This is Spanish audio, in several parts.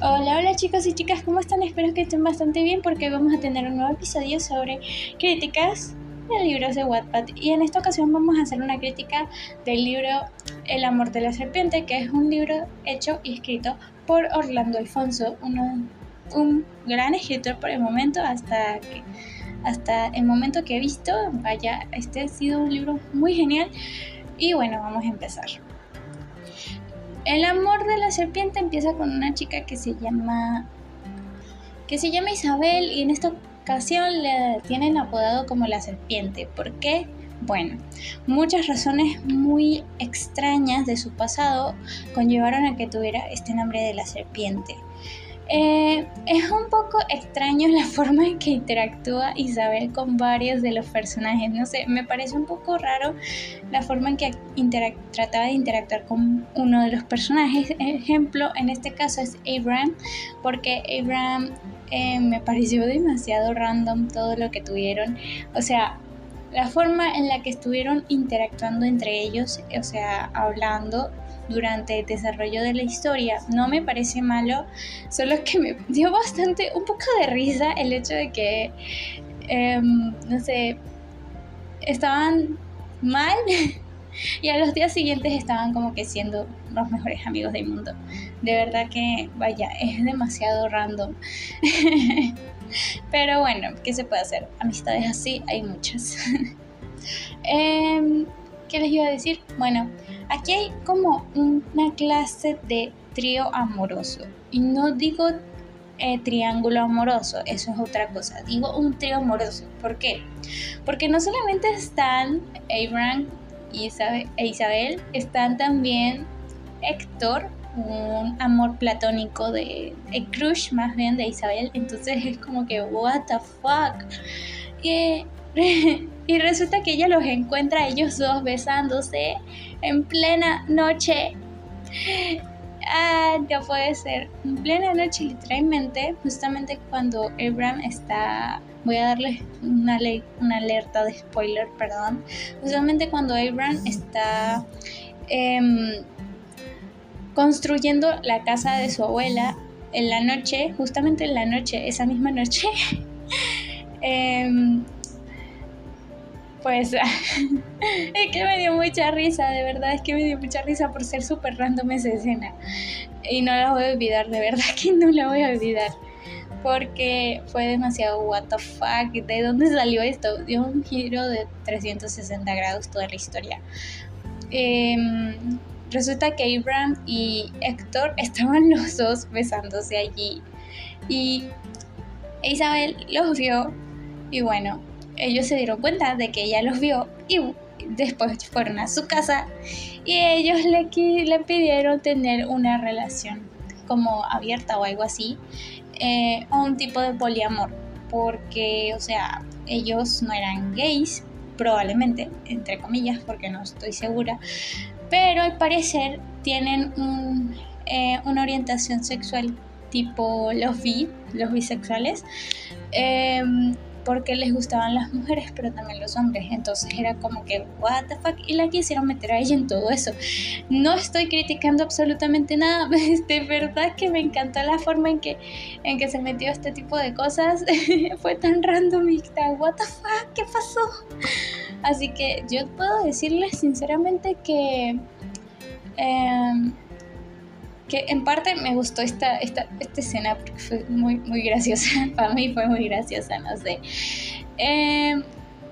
Hola, hola chicos y chicas, ¿cómo están? Espero que estén bastante bien porque vamos a tener un nuevo episodio sobre críticas de libros de Wattpad y en esta ocasión vamos a hacer una crítica del libro El amor de la serpiente, que es un libro hecho y escrito por Orlando Alfonso, un gran escritor por el momento hasta que hasta el momento que he visto, vaya, este ha sido un libro muy genial y bueno, vamos a empezar. El amor de la serpiente empieza con una chica que se llama que se llama Isabel y en esta ocasión le tienen apodado como la serpiente. ¿Por qué? Bueno, muchas razones muy extrañas de su pasado conllevaron a que tuviera este nombre de la serpiente. Eh, es un poco extraño la forma en que interactúa Isabel con varios de los personajes. No sé, me parece un poco raro la forma en que trataba de interactuar con uno de los personajes. Ejemplo, en este caso es Abraham, porque Abraham eh, me pareció demasiado random todo lo que tuvieron. O sea, la forma en la que estuvieron interactuando entre ellos, o sea, hablando durante el desarrollo de la historia. No me parece malo, solo que me dio bastante, un poco de risa el hecho de que, em, no sé, estaban mal y a los días siguientes estaban como que siendo los mejores amigos del mundo. De verdad que, vaya, es demasiado random. Pero bueno, ¿qué se puede hacer? Amistades así hay muchas. Em, ¿Qué les iba a decir? Bueno, aquí hay como una clase de trío amoroso. Y no digo eh, triángulo amoroso, eso es otra cosa. Digo un trío amoroso. ¿Por qué? Porque no solamente están Abraham y e Isabel, están también Héctor, un amor platónico de, crush más bien de Isabel. Entonces es como que, what the fuck. Y y resulta que ella los encuentra ellos dos besándose en plena noche. Ah, no puede ser. En plena noche, literalmente, justamente cuando Abraham está. Voy a darle una, una alerta de spoiler, perdón. Justamente cuando Abraham está em, construyendo la casa de su abuela en la noche, justamente en la noche, esa misma noche. eh, pues es que me dio mucha risa, de verdad es que me dio mucha risa por ser súper random esa escena. Y no la voy a olvidar, de verdad que no la voy a olvidar. Porque fue demasiado what the fuck, ¿de dónde salió esto? Dio un giro de 360 grados toda la historia. Em, resulta que Abraham y Héctor estaban los dos besándose allí. Y Isabel los vio y bueno, ellos se dieron cuenta de que ella los vio y después fueron a su casa y ellos le, le pidieron tener una relación como abierta o algo así, eh, un tipo de poliamor, porque, o sea, ellos no eran gays, probablemente, entre comillas, porque no estoy segura, pero al parecer tienen eh, una orientación sexual tipo los bi, los bisexuales. Em, porque les gustaban las mujeres, pero también los hombres. Entonces era como que, what the fuck, y la quisieron meter a ella en todo eso. No estoy criticando absolutamente nada, de verdad que me encantó la forma en que, en que se metió este tipo de cosas. Fue tan random y what the fuck, ¿qué pasó? Así que yo puedo decirles sinceramente que... Eh, que en parte me gustó esta, esta, esta escena porque fue muy, muy graciosa. Para mí fue muy graciosa, no sé. Eh,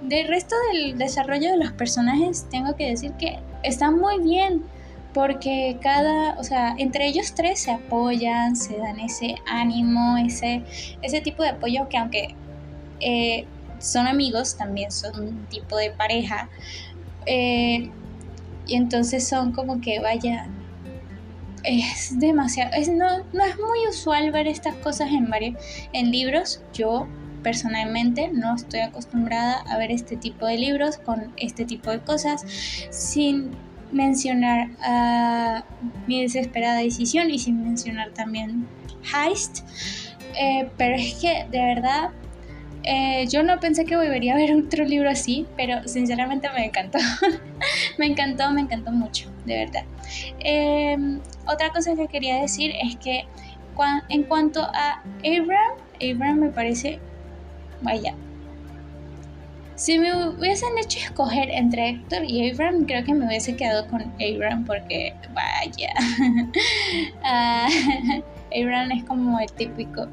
del resto del desarrollo de los personajes, tengo que decir que están muy bien. Porque cada, o sea, entre ellos tres se apoyan, se dan ese ánimo, ese, ese tipo de apoyo que aunque eh, son amigos, también son un tipo de pareja. Eh, y entonces son como que, vaya, es demasiado, es, no, no es muy usual ver estas cosas en, varios, en libros. Yo personalmente no estoy acostumbrada a ver este tipo de libros con este tipo de cosas sin mencionar a mi desesperada decisión y sin mencionar también Heist. Eh, pero es que de verdad eh, yo no pensé que volvería a ver otro libro así, pero sinceramente me encantó. me encantó, me encantó mucho, de verdad. Em, otra cosa que quería decir es que en cuanto a Abraham, Abraham me parece, vaya, si me hubiesen hecho escoger entre Héctor y Abraham, creo que me hubiese quedado con Abraham porque, vaya, uh, Abraham es como el típico,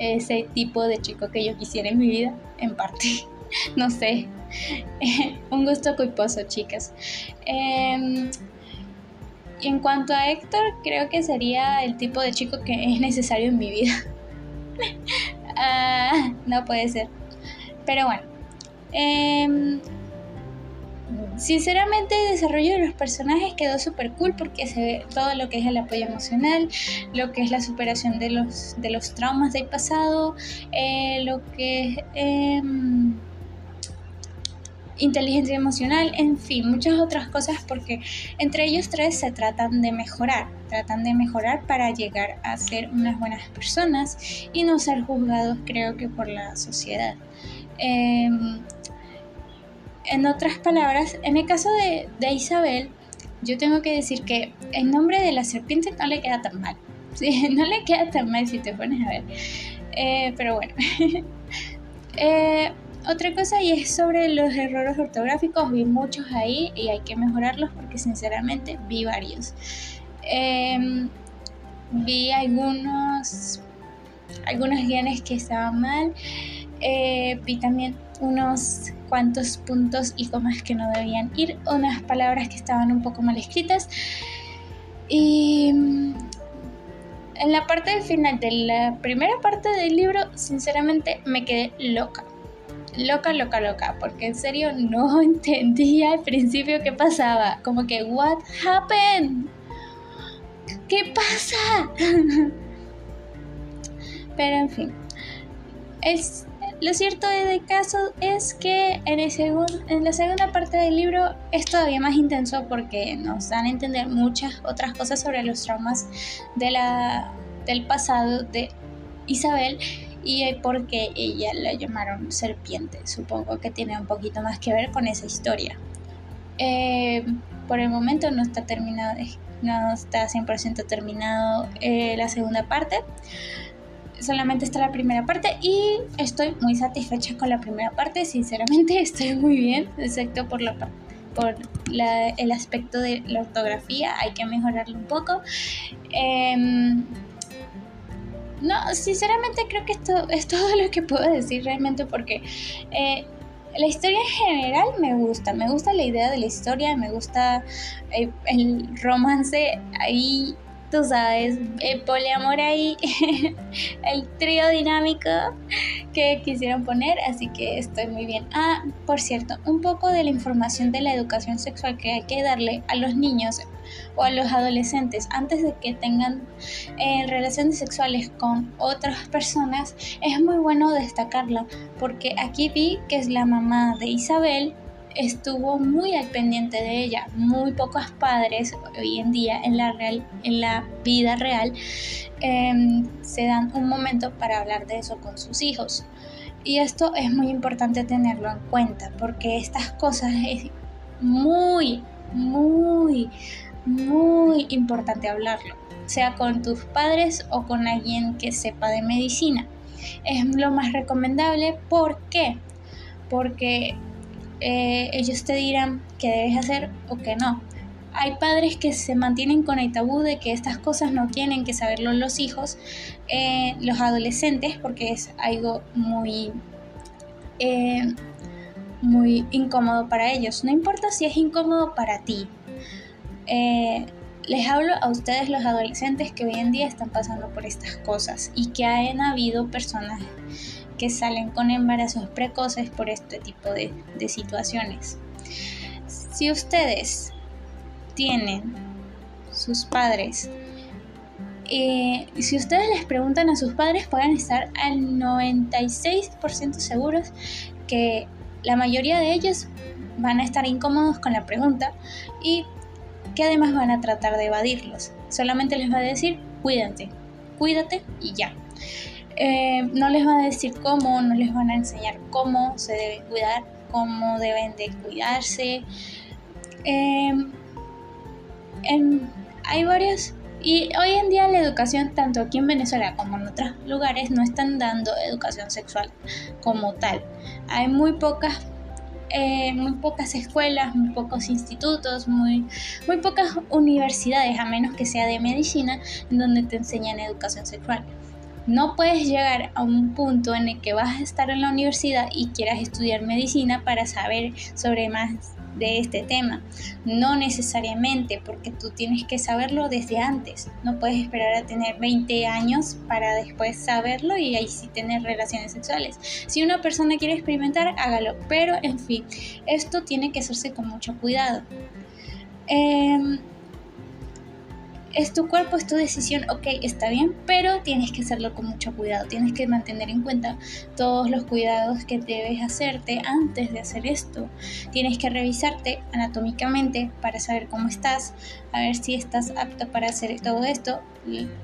ese tipo de chico que yo quisiera en mi vida, en parte, no sé, un gusto culposo, chicas. Y en cuanto a Héctor, creo que sería el tipo de chico que es necesario en mi vida. Ah, no puede ser. Pero bueno. Em, sinceramente el desarrollo de los personajes quedó súper cool porque se ve todo lo que es el apoyo emocional, lo que es la superación de los, de los traumas del pasado, eh, lo que es... Em, inteligencia emocional, en fin, muchas otras cosas porque entre ellos tres se tratan de mejorar, tratan de mejorar para llegar a ser unas buenas personas y no ser juzgados creo que por la sociedad. Em, en otras palabras, en el caso de, Isabel, yo tengo que decir que el nombre de la serpiente no le queda tan mal. No le queda tan mal si te pones a ver. Eh, pero bueno. eh, otra cosa y es sobre los errores ortográficos, vi muchos ahí y hay que mejorarlos porque sinceramente vi varios. Em, vi algunos, algunos guiones que estaban mal, eh, vi también unos cuantos puntos y comas que no debían ir, unas palabras que estaban un poco mal escritas y mm, en la parte del final de la primera parte del libro, sinceramente me quedé loca loca, loca, loca, porque en serio no entendía al principio qué pasaba. Como que, ¿what happened? ¿Qué pasa? Pero en fin, es, lo cierto del caso es que en, el en la segunda parte del libro es todavía más intenso porque nos dan a entender muchas otras cosas sobre los traumas de del pasado de Isabel y por qué ella la llamaron serpiente. Supongo que tiene un poquito más que ver con esa historia. Eh, por el momento no está terminado, no está 100% terminado eh, la segunda parte. Solamente está la primera parte y estoy muy satisfecha con la primera parte. Sinceramente estoy muy bien, excepto por la por el aspecto de la ortografía. Hay que mejorarlo un poco. Em, no, sinceramente creo que esto es todo lo que puedo decir realmente porque eh, la historia en general me gusta, me gusta la idea de la historia, me gusta eh, el romance ahí tú sabes, el poliamor ahí, el trío dinámico que quisieron poner, así que estoy muy bien. Ah, por cierto, un poco de la información de la educación sexual que hay que darle a los niños o a los adolescentes antes de que tengan eh, relaciones sexuales con otras personas, es muy bueno destacarla, porque aquí vi que es la mamá de Isabel estuvo muy al pendiente de ella. Muy pocos padres hoy en día en la, real, en la vida real em, se dan un momento para hablar de eso con sus hijos. Y esto es muy importante tenerlo en cuenta porque estas cosas es muy, muy, muy importante hablarlo, sea con tus padres o con alguien que sepa de medicina. Es lo más recomendable. ¿Por qué? Porque eh, ellos te dirán qué debes hacer o qué no. Hay padres que se mantienen con el tabú de que estas cosas no tienen que saberlo los hijos, eh, los adolescentes, porque es algo muy, eh, muy incómodo para ellos. No importa si es incómodo para ti. les hablo a ustedes los adolescentes que hoy en día están pasando por estas cosas y que han habido personas que salen con embarazos precoces por este tipo de, situaciones. Si ustedes tienen sus padres eh, si ustedes les preguntan a sus padres, pueden estar al 96% seguros que la mayoría de ellos van a estar incómodos con la pregunta y que además van a tratar de evadirlos. Solamente les va a decir, cuídate, cuídate y ya. Eh, no les van a decir cómo, no les van a enseñar cómo se debe cuidar, cómo deben de cuidarse. Em, hay varios Y hoy en día la educación, tanto aquí en Venezuela como en otros lugares, no están dando educación sexual como tal. Hay muy pocas eh, muy pocas escuelas, muy pocos institutos, muy, muy pocas universidades, a menos que sea de medicina, en donde te enseñan educación sexual. No puedes llegar a un punto en el que vas a estar en la universidad y quieras estudiar medicina para saber sobre más de este tema. No necesariamente, porque tú tienes que saberlo desde antes. No puedes esperar a tener 20 años para después saberlo y ahí sí tener relaciones sexuales. Si una persona quiere experimentar, hágalo. Pero, en fin, esto tiene que hacerse con mucho cuidado. Em, es tu cuerpo, es tu decisión, ok, está bien, pero tienes que hacerlo con mucho cuidado, tienes que mantener en cuenta todos los cuidados que debes hacerte antes de hacer esto. Tienes que revisarte anatómicamente para saber cómo estás, a ver si estás apto para hacer todo esto,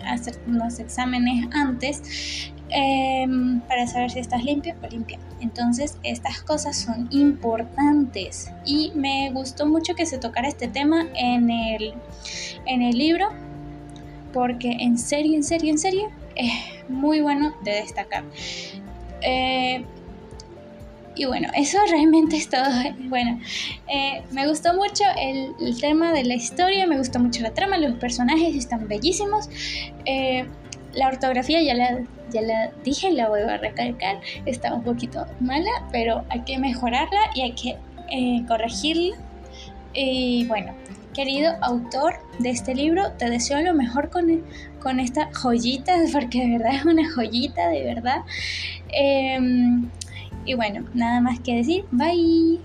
hacer unos exámenes antes em, para saber si estás limpio o limpia. Entonces, estas cosas son importantes y me gustó mucho que se tocara este tema en el, en el libro porque en serio, en serio, en serio es muy bueno de destacar. Eh, y bueno, eso realmente es todo. Bueno, eh, me gustó mucho el, tema de la historia, me gustó mucho la trama, los personajes están bellísimos. Eh, la ortografía ya la, ya la dije, la voy a recalcar, está un poquito mala, pero hay que mejorarla y hay que corregirla. Y bueno, querido autor de este libro, te deseo lo mejor con, con esta joyita, porque de verdad es una joyita, de verdad. Em, y bueno, nada más que decir, bye.